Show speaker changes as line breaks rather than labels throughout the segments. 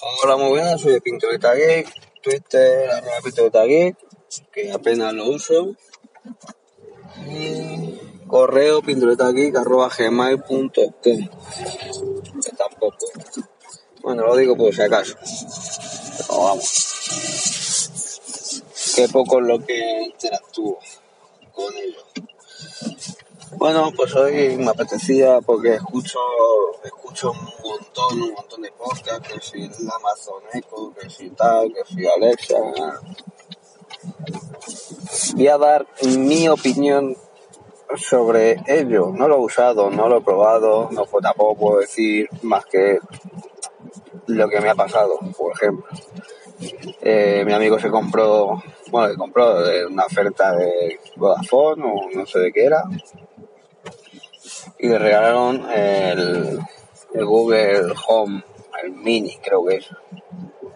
Hola, muy buenas, soy de Pinturita Geek, Twitter, arroba Pinturita Geek, que apenas lo uso. Y correo pinturetageek arroba gmail.com, que tampoco. Bueno, lo digo por si acaso. Pero vamos. Qué poco es lo que interactúo con ellos. Bueno, pues hoy me apetecía porque escucho, escucho un montón, un montón de podcasts, que si Amazon Echo, que si tal, que si Alexa. Voy a dar mi opinión sobre ello. No lo he usado, no lo he probado, no pues tampoco puedo decir más que lo que me ha pasado, por ejemplo. Eh, mi amigo se compró, bueno, se compró de una oferta de Vodafone o no sé de qué era, y le regalaron el, el Google Home, el Mini, creo que es,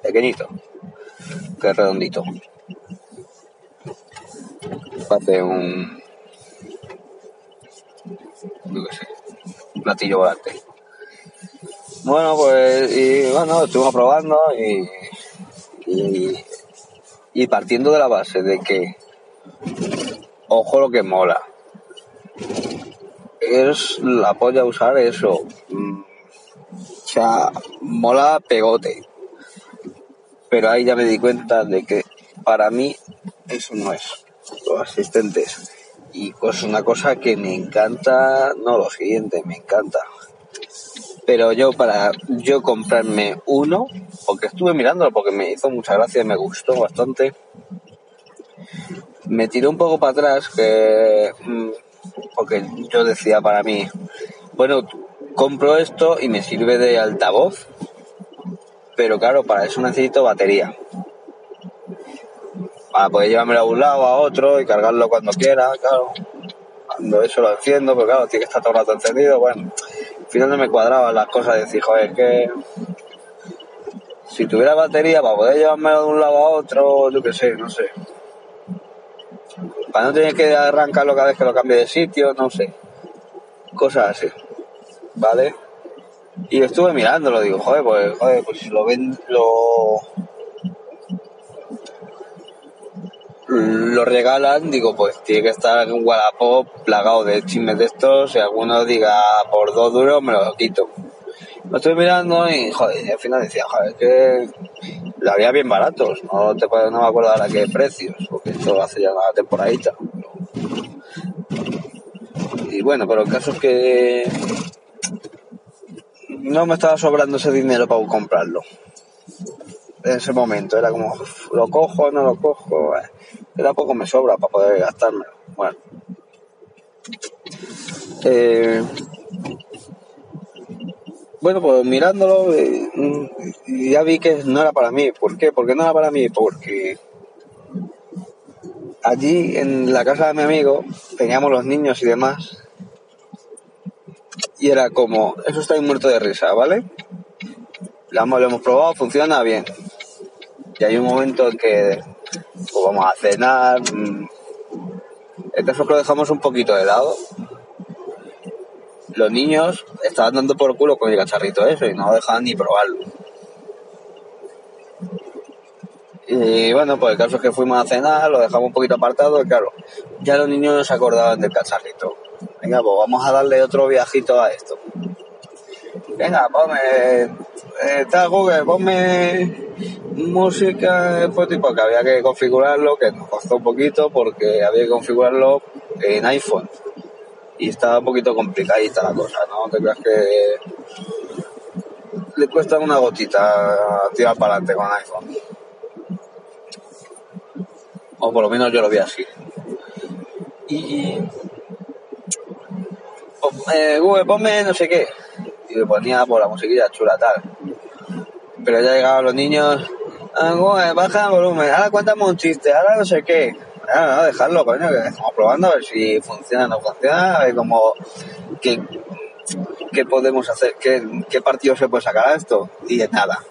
pequeñito, que es redondito. Hace un, qué sé, un platillo volante. Bueno, pues, y bueno, estuvimos probando y, y, y partiendo de la base de que, ojo lo que mola, es la polla usar eso. Mm, O sea, mola pegote. Pero ahí ya me di cuenta de que para mí eso no es. Los asistentes. Y pues una cosa que me encanta, no lo siguiente, me encanta. Pero yo para yo comprarme uno, porque estuve mirándolo, porque me hizo mucha gracia, me gustó bastante. Me tiré un poco para atrás, que mm, porque yo decía para mí, bueno, compro esto y me sirve de altavoz, pero claro, para eso necesito batería. Para poder llevármelo a un lado, a otro y cargarlo cuando quiera, claro. Cuando eso lo enciendo, pero claro, tiene que estar todo el rato encendido, bueno. Al final no me cuadraban las cosas de decir, joder, que si tuviera batería para poder llevármelo de un lado a otro, yo qué sé, no sé. Para no tener que arrancarlo cada vez que lo cambie de sitio, no sé. Cosas así. ¿Vale? Y estuve mirándolo, digo, joder, pues, joder, pues si lo ven, lo. Lo regalan, digo, pues tiene que estar en un Wallapop plagado de chismes de estos. Si alguno diga por dos duros, me lo quito. Lo estoy mirando y, joder, y al final decía, joder, que lo había bien baratos. No, te, no me acuerdo ahora qué precios, porque esto hace ya una temporadita. Y bueno, pero el caso es que no me estaba sobrando ese dinero para comprarlo. En ese momento era como, "Uf, lo cojo, no lo cojo. eh, Que tampoco me sobra para poder gastármelo. Bueno. Eh, bueno, pues mirándolo, eh, mm, ya vi que no era para mí. ¿Por qué? Porque no era para mí, porque allí en la casa de mi amigo teníamos los niños y demás. Y era como, eso está muerto de risa, ¿vale? Lo hemos, lo hemos probado, funciona bien. Y hay un momento en que pues vamos a cenar. mm, El que lo dejamos un poquito de lado. Los niños estaban dando por culo con el cacharrito eso y no dejaban ni probarlo. Y bueno, pues el caso es que fuimos a cenar, lo dejamos un poquito apartado y claro, ya los niños no se acordaban del cacharrito. Venga, pues vamos a darle otro viajito a esto. Venga, ponme, eh, está Google, ponme música, pues tipo que había que configurarlo, que nos costó un poquito porque había que configurarlo en iPhone. Y estaba un poquito complicadita la cosa, ¿no? Te creas que le cuesta una gotita tirar para adelante con iPhone. O por lo menos yo lo vi así. Y eh, Google, ponme no sé qué. Y le ponía por la musiquilla chula tal. Pero ya llegaban los niños. Ah, Google, baja el volumen. Ahora cuéntame un chiste. Ahora no sé qué. No, dejarlo, coño, que estamos probando a ver si funciona o no funciona. A ver cómo. ¿Qué, qué podemos hacer? ¿Qué, ¿Qué partido se puede sacar a esto? Y de nada.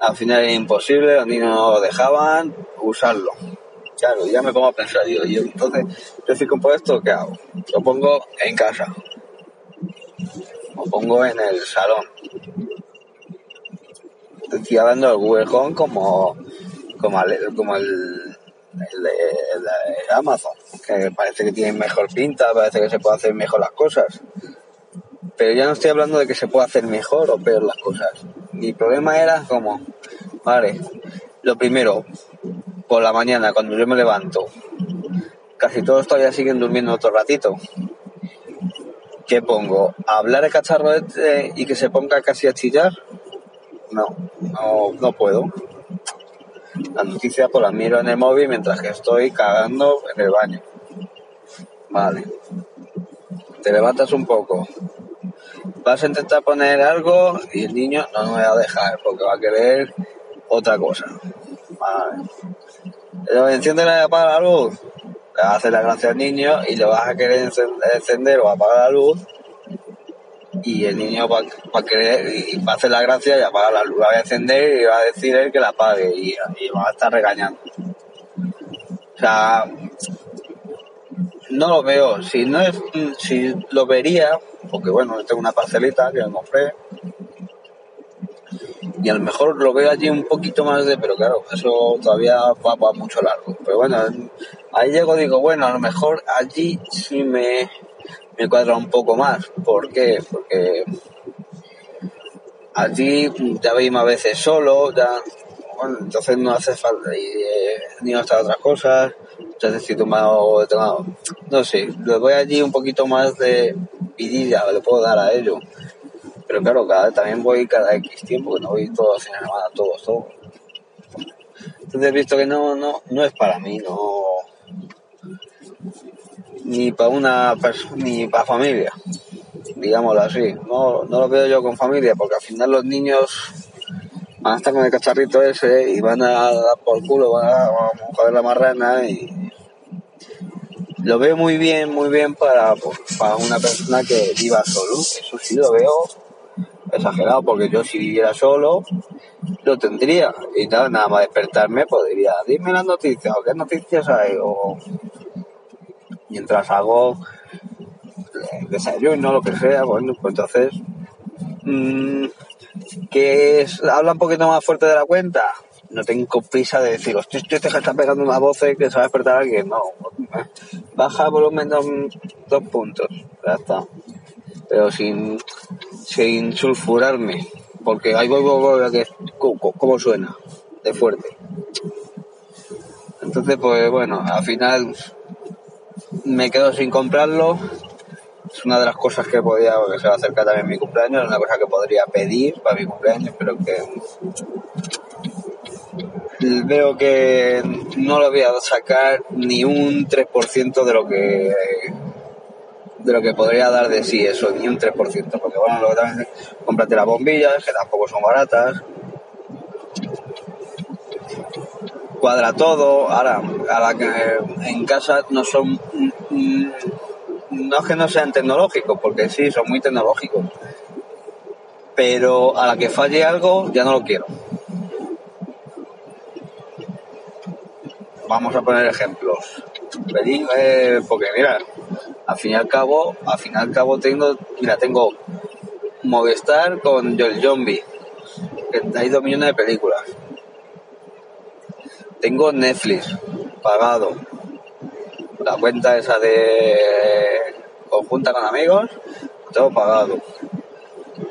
Al final era imposible, los niños dejaban usarlo. Claro, ya me pongo a pensar, yo entonces, yo si compro esto, ¿qué hago? Lo pongo en casa. Lo pongo en el salón. estoy hablando del Google Home como, como, el, el, el, de Amazon, que parece que tiene mejor pinta, parece que se puede hacer mejor las cosas. Pero ya no estoy hablando de que se pueda hacer mejor o peor las cosas. Mi problema era como, vale, lo primero, por la mañana cuando yo me levanto, casi todos todavía siguen durmiendo otro ratito. ¿Qué pongo? ¿Hablar el cacharro este y que se ponga casi a chillar? No, no, no puedo. Las noticias pues las miro en el móvil mientras que estoy cagando en el baño. Vale. Te levantas un poco. Vas a intentar poner algo y el niño no me va a dejar porque va a querer otra cosa. Vale. Enciende y apaga la luz le vas a hacer la gracia al niño y le vas a querer encender o apagar la luz y el niño va, a querer y va a hacer la gracia y apagar la luz, va a encender y va a decir él que la apague y, va a estar regañando. O sea, no lo veo. Si no es, si lo vería, porque bueno, tengo una parcelita que me compré y a lo mejor lo veo allí un poquito más de, pero claro, eso todavía va, va mucho largo. Pero bueno, ahí llego digo, bueno, a lo mejor allí sí me, me cuadra un poco más. ¿Por qué? Porque allí ya veis a veces solo, ya, bueno, entonces no hace falta eh, ni otras otras cosas. Entonces si tomado, tomado, no sé, le voy allí un poquito más de vidilla, le puedo dar a ello. Pero claro, cada, también voy cada X tiempo, que no voy todos los fines de semana, todos, todos. Entonces he visto que no, no, no es para mí, no. Ni para una ni para familia, digámoslo así. No, no lo veo yo con familia, porque al final los niños van a estar con el cacharrito ese y van a dar por culo, van a, joder la marrana y lo veo muy bien, muy bien para, pues, para una persona que viva solo. Eso sí lo veo exagerado, porque yo si viviera solo, lo tendría. Y nada, nada más despertarme podría, dime las noticias, o qué noticias hay, o mientras hago desayuno, lo que sea, bueno, pues entonces, mmm, que es, habla un poquito más fuerte de la cuenta. No tengo prisa de decir, hostia, este que está pegando una voz que se va a despertar a alguien. No, baja el volumen dos, dos puntos, ya está pero sin, sin sulfurarme, porque ahí voy, voy, que cómo suena, de fuerte. Entonces, pues bueno, al final me quedo sin comprarlo. Es una de las cosas que podía, porque se va a acercar también mi cumpleaños, es una cosa que podría pedir para mi cumpleaños, pero que veo que no lo voy a sacar ni un 3% de lo que de lo que podría dar de sí eso, ni un 3%, porque bueno, luego también cómprate las bombillas, que tampoco son baratas, cuadra todo, ahora, a la que en casa no son, no es que no sean tecnológicos, porque sí, son muy tecnológicos, pero a la que falle algo ya no lo quiero. Vamos a poner ejemplos. Eh, porque mira, al fin y al cabo, al fin y al cabo tengo, mira, tengo Movistar con el Zombie, que hay dos millones de películas. Tengo Netflix pagado. La cuenta esa de conjunta con amigos, tengo pagado.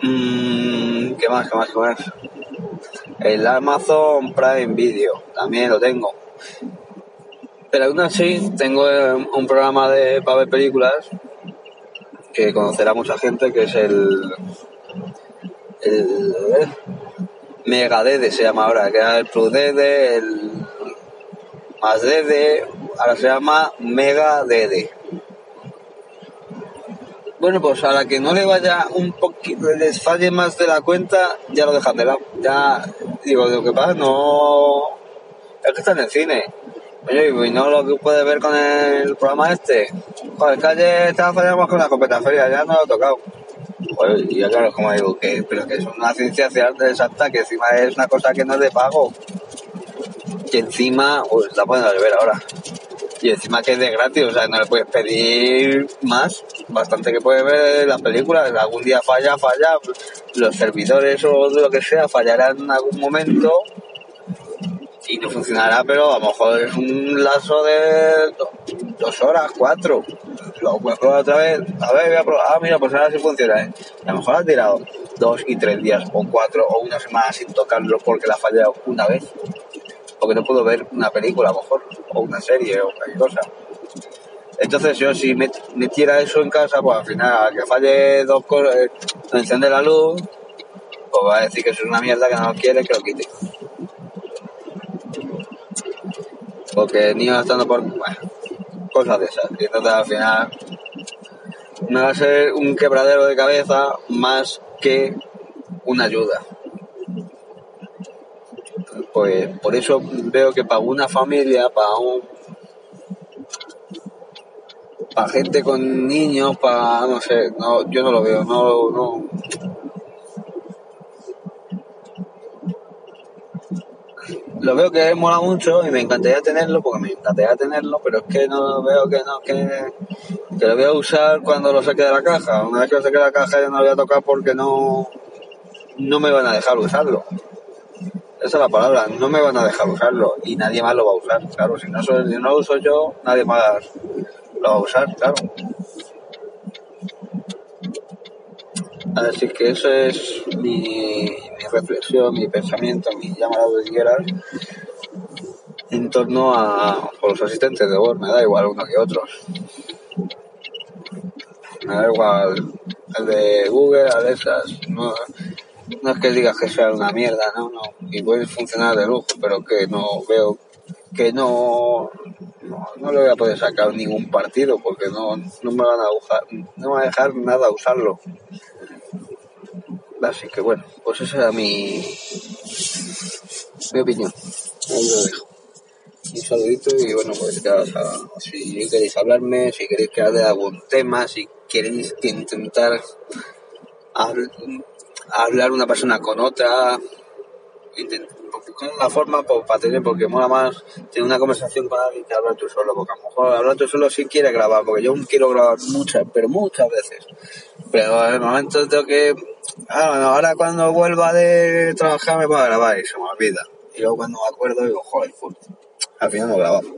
Mm, ¿Qué más? ¿Qué más? ¿Qué más? El Amazon Prime Video, también lo tengo. Pero aún así tengo eh, un programa de, para ver películas que conocerá mucha gente, que es el, el Mega Dede se llama ahora, que era el Plus Dede, el Más Dede, ahora se llama Mega Dede. Bueno, pues a la que no le vaya un poquito, les falle más de la cuenta, ya lo dejan de lado. Ya, digo, lo que pasa, no. Es que están en cine. Oye, y no lo que puede ver con el programa este. Joder, calle estaba fallando más con la escopeta feria, ya no lo he tocado. Pues, y ya claro, como digo, que, pero que es una ciencia exacta, que encima es una cosa que no es de pago. Que encima, pues la pueden ver ahora. Y encima que es de gratis, o sea, no le puedes pedir más. Bastante que puedes ver las películas. Algún día falla, falla. Los servidores o lo que sea fallarán en algún momento y no funcionará, pero a lo mejor es un lazo de dos horas, cuatro. Lo puedes probar otra vez. A ver, voy a probar. Ah, mira, pues ahora sí funciona. ¿eh? A lo mejor ha tirado dos y tres días, o cuatro, o una semana sin tocarlo porque la ha fallado una vez. Porque no puedo ver una película, a lo mejor, o una serie, o cualquier cosa. Entonces yo si metiera eso en casa, pues al final, que falle dos cosas, eh, encender la luz, pues va a decir que es una mierda que no quiere que lo quite. porque ni estando por bueno, cosas de esas. Y entonces al final no va a ser un quebradero de cabeza más que una ayuda. Pues por eso veo que para una familia, para un para gente con niños, para no sé, no, yo no lo veo, no, no, lo veo que mola mucho y me encantaría tenerlo, porque me encantaría tenerlo, pero es que no veo que no, que, que lo voy a usar cuando lo saque de la caja. Una vez que lo saque de la caja ya no lo voy a tocar porque no, no me van a dejar usarlo. Esa es la palabra, no me van a dejar usarlo y nadie más lo va a usar. Claro, si no, no lo uso yo, nadie más lo va a usar, claro. Así que eso es mi, reflexión, mi pensamiento, mi llamado de quieras en torno a, los asistentes de voz. Me da igual uno que otros. Me da igual el de Google, Alexas. No, no es que digas que sea una mierda, no, no. Puede funcionar de lujo, pero que no veo que no, no, le voy a poder sacar ningún partido porque no, no me van a no van a dejar nada usarlo. Así que bueno, pues esa era mi, mi opinión. Ahí lo dejo. Un saludito y bueno, pues ya, si queréis hablarme, si queréis que hable de algún tema, si queréis intentar una persona con otra, con una forma pues, para tener, porque mola más tener una conversación con alguien que hablar tú solo, porque a lo mejor hablar tú solo sí quiere grabar, porque yo quiero grabar muchas, pero muchas veces. Pero en el momento tengo que, ah, ahora cuando vuelva de trabajar me puedo grabar y se me olvida. Y luego cuando me acuerdo digo, joder, al final no grabamos.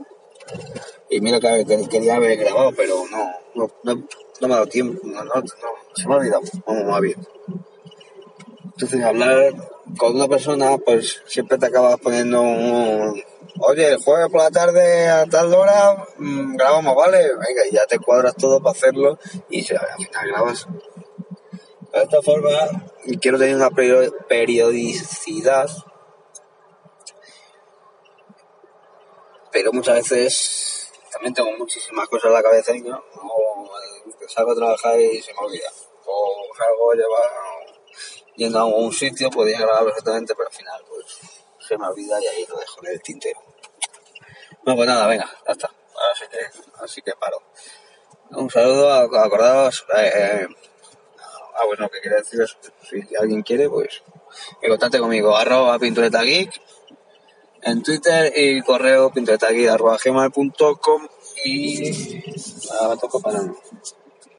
Y mira que quería haber grabado, pero no, no, no, me ha dado tiempo, no, no, se me ha olvidado, vamos más bien. Entonces hablar con una persona, pues siempre te acabas poniendo un... Oye, el jueves por la tarde a tal hora mm, grabamos, ¿vale? Venga, y ya te cuadras todo para hacerlo y se, al final grabas. De esta forma, quiero tener una periodicidad, pero muchas veces también tengo muchísimas cosas en la cabeza no, salgo a trabajar y se me olvida. O salgo a llevar yendo a un sitio, podía grabar perfectamente, pero al final pues se me olvida y ahí lo dejo en el tintero. Bueno, pues nada, venga, ya está. Así que, así que paro. Un saludo, acordaos. Eh, eh, ah, bueno, que quería deciros, si alguien quiere, pues que contacte conmigo, arroba pintureta geek en Twitter y correo pinturetageek arroba gmail.com y me toco para